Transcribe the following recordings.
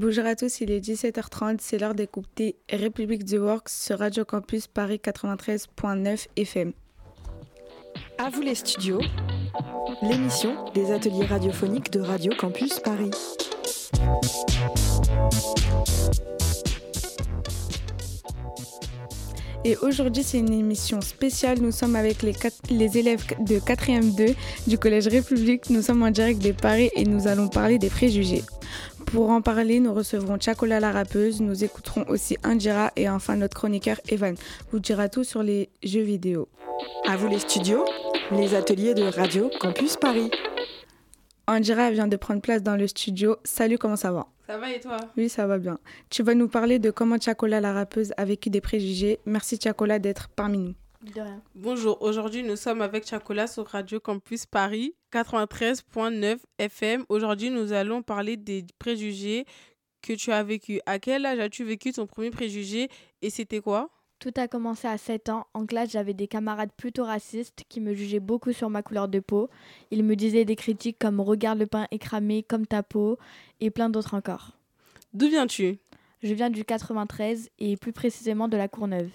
Bonjour à tous, il est 17h30, c'est l'heure d'écouter République du Works sur Radio Campus Paris 93.9 FM. À vous les studios, l'émission des ateliers radiophoniques de Radio Campus Paris. Et aujourd'hui, c'est une émission spéciale. Nous sommes avec les, les élèves de 4e 2 du Collège République. Nous sommes en direct de Paris et nous allons parler des préjugés. Pour en parler, nous recevrons Chakola la rappeuse, nous écouterons aussi Indira et enfin notre chroniqueur Evan vous dira tout sur les jeux vidéo. À vous les studios, les ateliers de Radio Campus Paris. Indira vient de prendre place dans le studio. Salut, comment ça va? Ça va et toi? Oui, ça va bien. Tu vas nous parler de comment Chakola la rappeuse a vécu des préjugés. Merci Chakola d'être parmi nous. De rien. Bonjour, aujourd'hui nous sommes avec Chakola sur Radio Campus Paris 93.9 FM. Aujourd'hui nous allons parler des préjugés que tu as vécu. À quel âge as-tu vécu ton premier préjugé et c'était quoi? Tout a commencé à 7 ans. En classe, j'avais des camarades plutôt racistes qui me jugeaient beaucoup sur ma couleur de peau. Ils me disaient des critiques comme Regarde le pain écramé comme ta peau et plein d'autres encore. D'où viens-tu? Je viens du 93 et plus précisément de la Courneuve.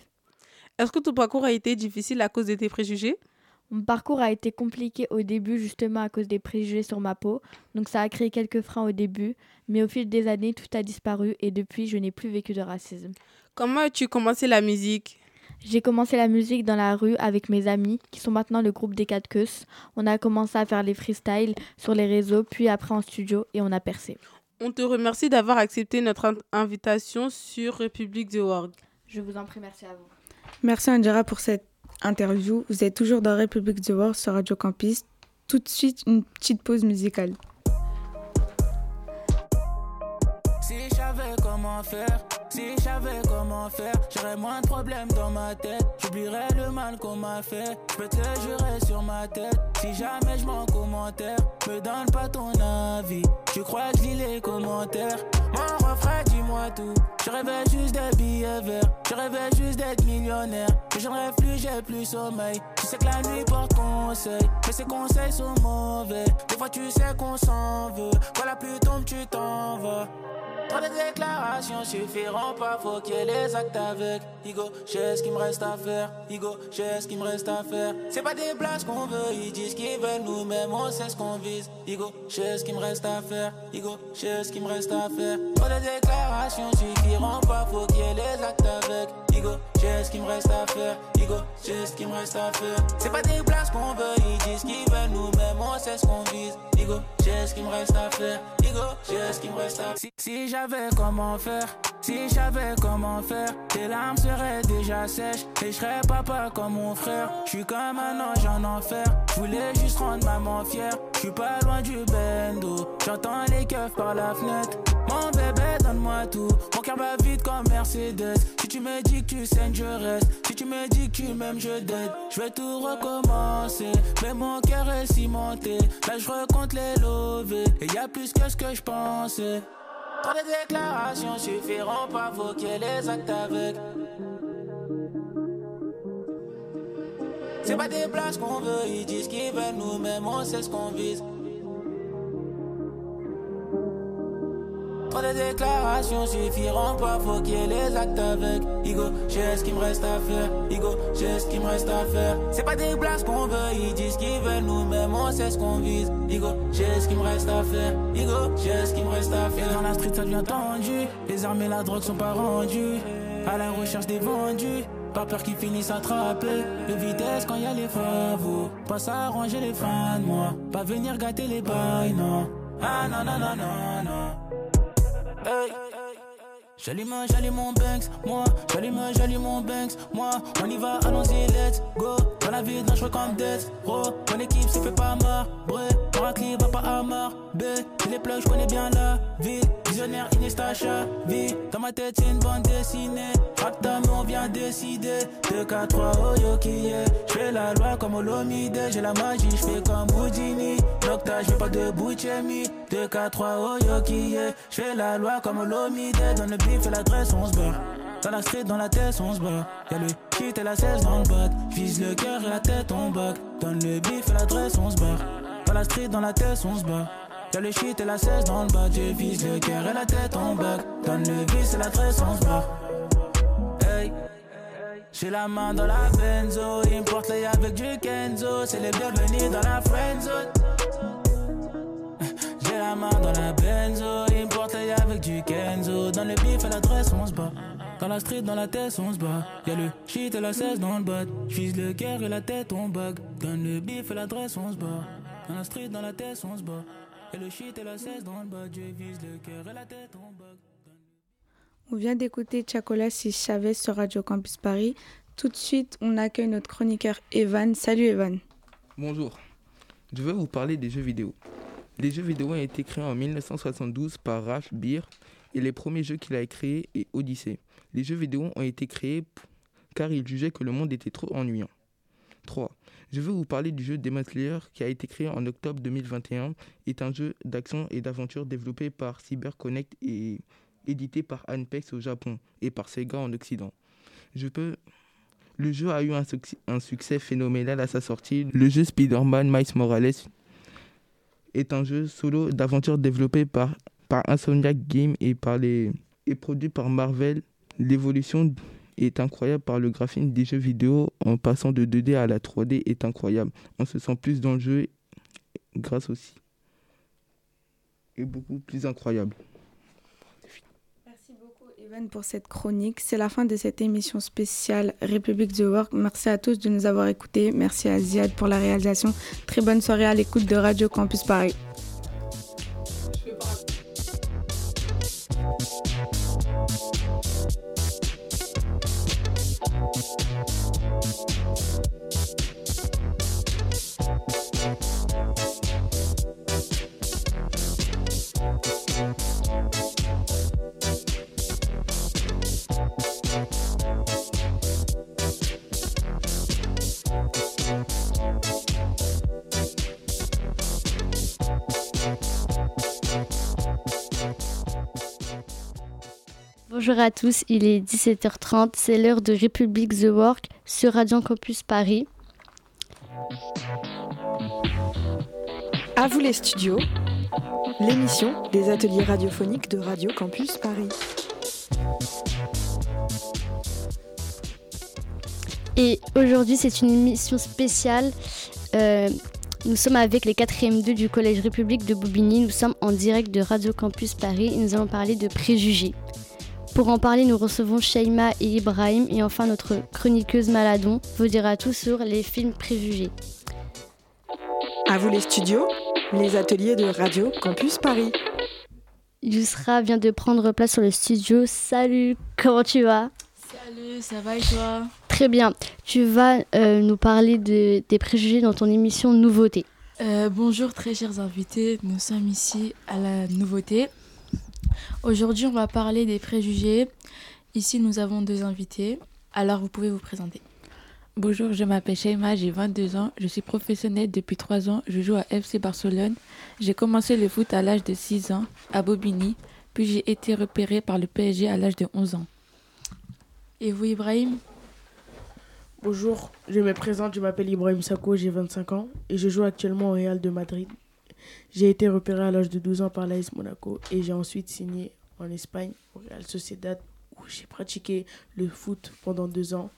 Est-ce que ton parcours a été difficile à cause de tes préjugés? Mon parcours a été compliqué au début justement à cause des préjugés sur ma peau, donc ça a créé quelques freins au début, mais au fil des années tout a disparu et depuis je n'ai plus vécu de racisme. Comment as-tu commencé la musique? J'ai commencé la musique dans la rue avec mes amis, qui sont maintenant le groupe des 4 queues. On a commencé à faire les freestyles sur les réseaux, puis après en studio, et on a percé. On te remercie d'avoir accepté notre invitation sur République de. Je vous en prie, merci à vous. Merci Andira pour cette interview. Vous êtes toujours dans République du World sur Radio Campus. Tout de suite, une petite pause musicale. Si je savais comment faire, si je savais comment faire, j'aurais moins de problèmes dans ma tête. J'oublierais le mal qu'on m'a fait. Je peux te sur ma tête. Si jamais je m'en commentaire, me donne pas ton avis. Tu crois que je lis les commentaires? Dis-moi tout. Je rêvais juste des billets verts. Je rêvais juste d'être millionnaire. Mais j'en rêve plus, j'ai plus sommeil. Tu sais que la nuit porte conseil. Mais ces conseils sont mauvais. Des fois, tu sais qu'on s'en veut. Quand la pluie tombe, tu t'en vas. Trop de déclarations suffiront pas, faut qu'il y ait les actes avec. Igo, j'ai ce qu'il me reste à faire. Igo, j'ai ce qu'il me reste à faire. C'est pas des blagues qu'on veut, ils disent qu'ils veulent nous-mêmes, on sait ce qu'on vise. Igo, j'ai ce qu'il me reste à faire. Igo, j'ai ce qu'il me reste à faire. Déclarations suffiront pas, faut qu'il y ait les actes avec. Igo, j'ai ce qu'il me reste à faire. Igo, j'ai ce qu'il me reste à faire. C'est pas des blagues qu'on veut, ils disent qu'ils veulent nous-mêmes, on sait ce qu'on vise. Igo, j'ai ce qu'il me reste à faire. Igo, j'ai ce qu'il me reste à faire. Si, j'avais comment faire, si j'avais comment faire, tes larmes seraient déjà sèches et je serais papa comme mon frère. Je suis comme un ange en enfer, je voulais juste rendre maman fière. Je suis pas loin du bendo, j'entends les keufs par la fenêtre. Mon bébé, donne-moi tout. Mon cœur va vite comme Mercedes. Si tu me dis que tu saignes, je reste. Si tu me dis que tu m'aimes, je t'aide. Je vais tout recommencer. Mais mon cœur est cimenté. Là, je recompte les lovés. Et y a plus que ce que je pensais. Trop de déclarations suffiront pas, ait les actes avec. C'est pas des places qu'on veut, ils disent qu'ils veulent nous-mêmes, on sait ce qu'on vise. Trop de déclarations suffiront pas, faut qu'il y ait les actes avec. Igo, j'ai ce qu'il me reste à faire. Igo, j'ai ce qu'il me reste à faire. C'est pas des blagues qu'on veut, ils disent qu'ils veulent nous-mêmes, on sait ce qu'on vise. Igo, j'ai ce qu'il me reste à faire. Igo, j'ai ce qu'il me reste à faire. dans la street, ça devient tendu. Les armes et la drogue sont pas rendues. À la recherche des vendus. Pas peur qu'ils finissent attrapés. De vitesse quand y a les favos. Pas s'arranger les fans, moi. Pas venir gâter les bails, non. Ah non, non, non, non, non. Hey. J'allume, j'allume mon Banks, moi. J'allume, j'allume mon Banks, moi. On y va, allons-y, let's go. Dans la vie, dangereux comme Death, bro. Mon équipe se fait pas marre, bref. Mon va pas à B. les plugs, je connais bien la ville. Visionnaire, Inestacha, vie. Dans ma tête, c'est une bande dessinée. mais on vient décider. 2, 4, 3, oh yo qui est? J'fais la loi comme Olomide. J'ai la magie, j'fais comme Houdini. Nocta, j'fais pas de Bouchemi. 2, 4, 3, oh yo qui est? J'fais la loi comme Olomide. Dans le bif et l'adresse, on se barre. Dans la street, dans la tête, on se bat. Y'a le shit et la 16 dans le bat. Vise le cœur et la tête, on back. Donne le bif et l'adresse, on se barre. Dans la street, dans la tête, on se bat. Y'a le shit et la cesse dans le bas. Je vise le cœur et la tête en bas. Donne le vice et la tresse, on se bat. Hey. J'ai la main dans la benzo, importe les avec du Kenzo, c'est les bienvenus dans la friendzone. J'ai la main dans la benzo, importe les avec du Kenzo, dans le bif et l'adresse on se bat. Dans la street, dans la tête, on se bat. Y'a le shit et la cesse dans le bas. J'vise le cœur et la tête, on bug. Donne le bif et l'adresse, on se bat. Dans la street, dans la tête, on se bat. Y'a le shit et la cesse dans le bas. Je vise le cœur et la tête, on bug. On vient d'écouter Chacola si Chavez sur Radio Campus Paris. Tout de suite, on accueille notre chroniqueur Evan. Salut Evan. Bonjour, je vais vous parler des jeux vidéo. Les jeux vidéo ont été créés en 1972 par Ralph Beer et les premiers jeux qu'il a créés est Odyssey. Les jeux vidéo ont été créés car il jugeait que le monde était trop ennuyant. 3. Je vais vous parler du jeu Demon Slayer qui a été créé en octobre 2021. est un jeu d'action et d'aventure développé par CyberConnect et édité par Anpex au Japon et par Sega en Occident. Je peux le jeu a eu un, un, succès phénoménal à sa sortie. Le jeu Spider-Man Miles Morales est un jeu solo d'aventure développé par, par Insomniac Games et, les, et produit par Marvel. L'évolution est incroyable par le graphisme des jeux vidéo en passant de 2D à la 3D est incroyable. On se sent plus dans le jeu grâce aussi. Et beaucoup plus incroyable. Evan pour cette chronique. C'est la fin de cette émission spéciale République The Work. Merci à tous de nous avoir écoutés. Merci à Ziad pour la réalisation. Très bonne soirée à l'écoute de Radio Campus Paris. Bonjour à tous, il est 17h30, c'est l'heure de République The Work sur Radio Campus Paris. À vous les studios, l'émission des ateliers radiophoniques de Radio Campus Paris. Et aujourd'hui, c'est une émission spéciale. Euh, nous sommes avec les 4e 2 du Collège République de Bobigny. Nous sommes en direct de Radio Campus Paris et nous allons parler de préjugés. Pour en parler, nous recevons Shaima et Ibrahim et enfin notre chroniqueuse Maladon vous dira tout sur les films préjugés. À vous les studios, les ateliers de Radio Campus Paris. Yusra vient de prendre place sur le studio. Salut, comment tu vas? Salut, ça va et toi? Très bien. Tu vas euh, nous parler de, des préjugés dans ton émission Nouveauté. Euh, bonjour très chers invités, nous sommes ici à la Nouveauté. Aujourd'hui, on va parler des préjugés. Ici, nous avons deux invités. Alors, vous pouvez vous présenter. Bonjour, je m'appelle Sheima, j'ai 22 ans, je suis professionnelle depuis 3 ans, je joue à FC Barcelone. J'ai commencé le foot à l'âge de 6 ans à Bobigny, puis j'ai été repérée par le PSG à l'âge de 11 ans. Et vous, Ibrahim? Bonjour, je me présente, je m'appelle Ibrahim Sako, j'ai 25 ans et je joue actuellement au Real de Madrid. J'ai été repéré à l'âge de 12 ans par l'AS Monaco et j'ai ensuite signé en Espagne au Real Sociedad où j'ai pratiqué le foot pendant deux ans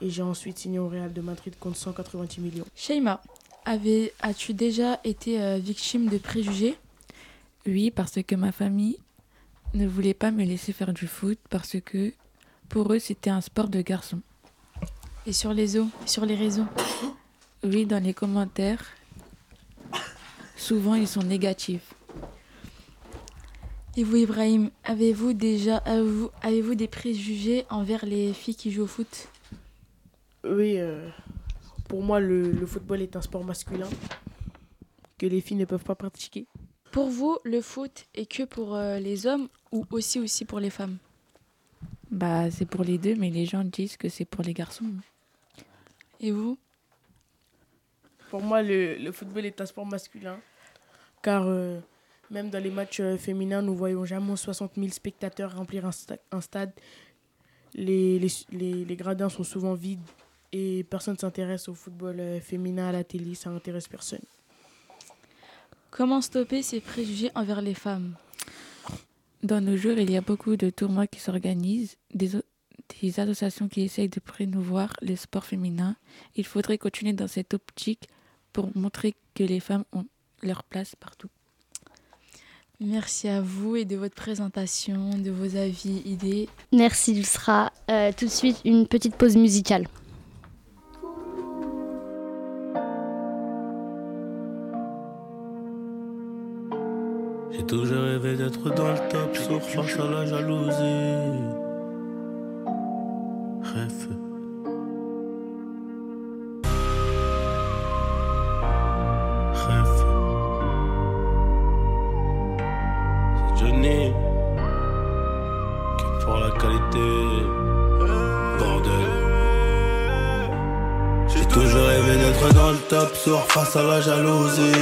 et j'ai ensuite signé au Real de Madrid contre 190 millions. Sheima, as-tu déjà été euh, victime de préjugés? Oui, parce que ma famille ne voulait pas me laisser faire du foot parce que pour eux c'était un sport de garçon. Et sur les eaux, sur les réseaux? Oui, dans les commentaires, souvent ils sont négatifs. Et vous, Ibrahim, avez-vous déjà avez-vous, avez des préjugés envers les filles qui jouent au foot? Oui, euh, pour moi, le, le, football est un sport masculin que les filles ne peuvent pas pratiquer. Pour vous, le foot est que pour euh, les hommes ou aussi aussi pour les femmes? Bah, c'est pour les deux, mais les gens disent que c'est pour les garçons. Et vous? Pour moi, le, le, football est un sport masculin car euh, même dans les matchs euh, féminins, nous voyons jamais 60 000 spectateurs remplir un, sta un stade. Les, les, les, les, gradins sont souvent vides et personne ne s'intéresse au football euh, féminin à la télé, ça n'intéresse personne. Comment stopper ces préjugés envers les femmes? Dans nos jours, il y a beaucoup de tournois qui s'organisent, des, des associations qui essayent de promouvoir le sport féminin. Il faudrait continuer dans cette optique pour montrer que les femmes ont leur place partout. Merci à vous et de votre présentation, de vos avis, idées. Merci, il sera euh, tout de suite une petite pause musicale. J'ai toujours rêvé d'être dans le top, sauf face à la jalousie. Rêve. Rêve. Pour la qualité. Bordel. J'ai toujours rêvé d'être dans le top, sauf face à la jalousie.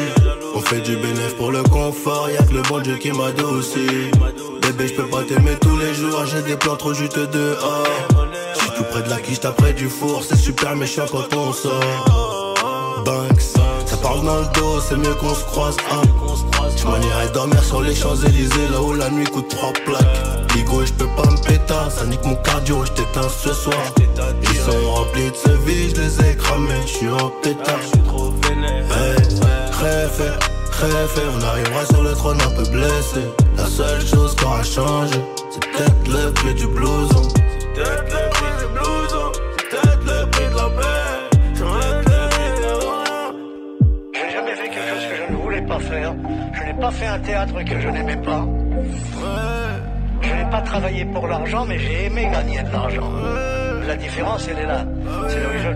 On fait du bénéfice pour le confort, y'a que le bon Dieu qui m'adoucit. Bébé, je peux pas t'aimer tous les jours, j'ai des plans trop juste dehors. J'suis tout près de la quiche, t'as du four, c'est super méchant quand on sort. Banks, ça parle dans le dos, c'est mieux qu'on se croise. Hein. Je m'en dormir sur les Champs-Élysées, là où la nuit coûte trois plaques. Ligo, je peux pas me péter, ça nique mon cardio, je t'éteins ce soir. Ils sont remplis de ce vie, je les ai cramés, je suis en pétard. Hey, rêve, rêve, on arrivera sur le trône un peu blessé. La seule chose qui aura changé, c'est peut-être le prix du blouson. C'est peut-être le prix du blouson, c'est peut-être le prix de la paix. J'aurais peut-être le prix de Je n'ai jamais fait quelque chose que je ne voulais pas faire. Je n'ai pas fait un théâtre que je n'aimais pas. Je n'ai pas travaillé pour l'argent, mais j'ai aimé gagner de l'argent. La différence, elle est là. C'est je,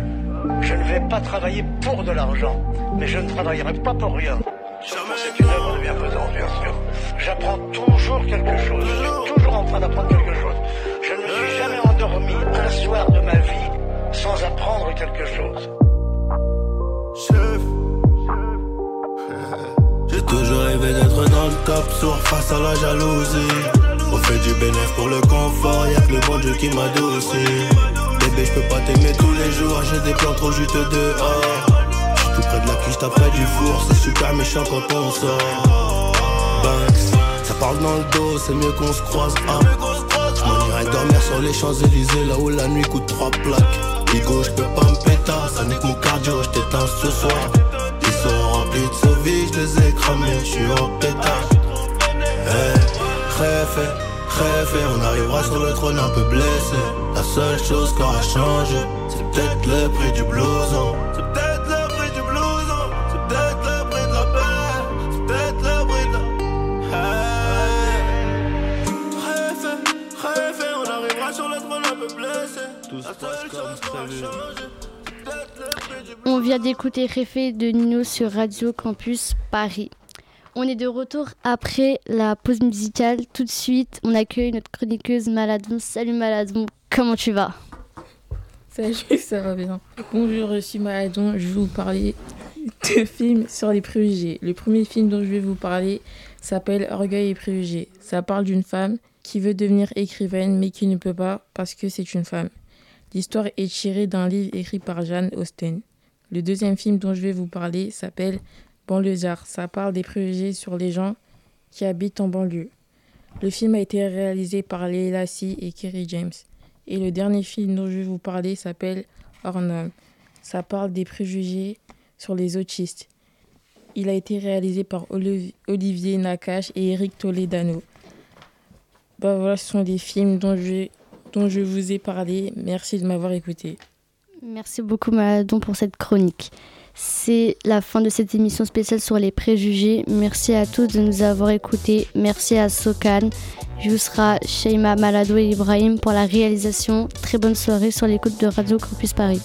je ne vais pas travailler pour de l'argent, mais je ne travaillerai pas pour rien. C'est une œuvre de bienfaisance, bien sûr. J'apprends toujours quelque chose. Je suis toujours en train d'apprendre quelque chose. Je ne me suis jamais endormi un soir de ma vie sans apprendre quelque chose. J'ai toujours rêvé d'être dans le top, sourd face à la jalousie. On fait du bénéfice pour le confort, y'a que le bon Dieu qui m'adoucit. Bébé, je peux pas t'aimer tous les jours, j'ai des plans trop juste dehors. J'suis tout près de la t'as près du four, c'est super méchant quand on sort. Banks, ça parle dans le dos, c'est mieux qu'on se croise. Hein. J'm'en irais dormir sur les Champs-Élysées, là où la nuit coûte trois plaques. Ligo, j'peux pas me péter, ça nique mon cardio, j't'éteins ce soir. Ils sont remplis de ce vie, j'les ai cramés, j'suis en pétard. Rêve, rêve, on arrivera sur le trône un peu blessé. La seule chose qui aura changé, c'est peut-être le prix du blouson. C'est peut-être le prix du blouson, c'est peut-être le prix de la paix, c'est peut-être le prix de la. Hey. Rêve, rêve, on arrivera sur le trône un peu blessé. Tout se passe comme prévu. On vient d'écouter Réfé de Nino sur Radio Campus Paris. On est de retour après la pause musicale. Tout de suite, on accueille notre chroniqueuse Maladon. Salut Maladon, comment tu vas? Salut, ça va bien. Bonjour, je suis Maladon. Je vais vous parler de films sur les préjugés. Le premier film dont je vais vous parler s'appelle Orgueil et préjugés. Ça parle d'une femme qui veut devenir écrivaine mais qui ne peut pas parce que c'est une femme. L'histoire est tirée d'un livre écrit par Jane Austen. Le deuxième film dont je vais vous parler s'appelle Banlieusard. Ça parle des préjugés sur les gens qui habitent en banlieue. Le film a été réalisé par Leila Si et Kerry James. Et le dernier film dont je vais vous parler s'appelle Hors norme. Ça parle des préjugés sur les autistes. Il a été réalisé par Oli- Olivier Nakache et Eric Toledano. Bah voilà, ce sont les films dont je, dont je vous ai parlé. Merci de m'avoir écouté. Merci beaucoup Maladon pour cette chronique. C'est la fin de cette émission spéciale sur les préjugés. Merci à tous de nous avoir écoutés. Merci à Sokan, Yousra, Sheima, Malado et Ibrahim pour la réalisation. Très bonne soirée sur l'écoute de Radio Campus Paris.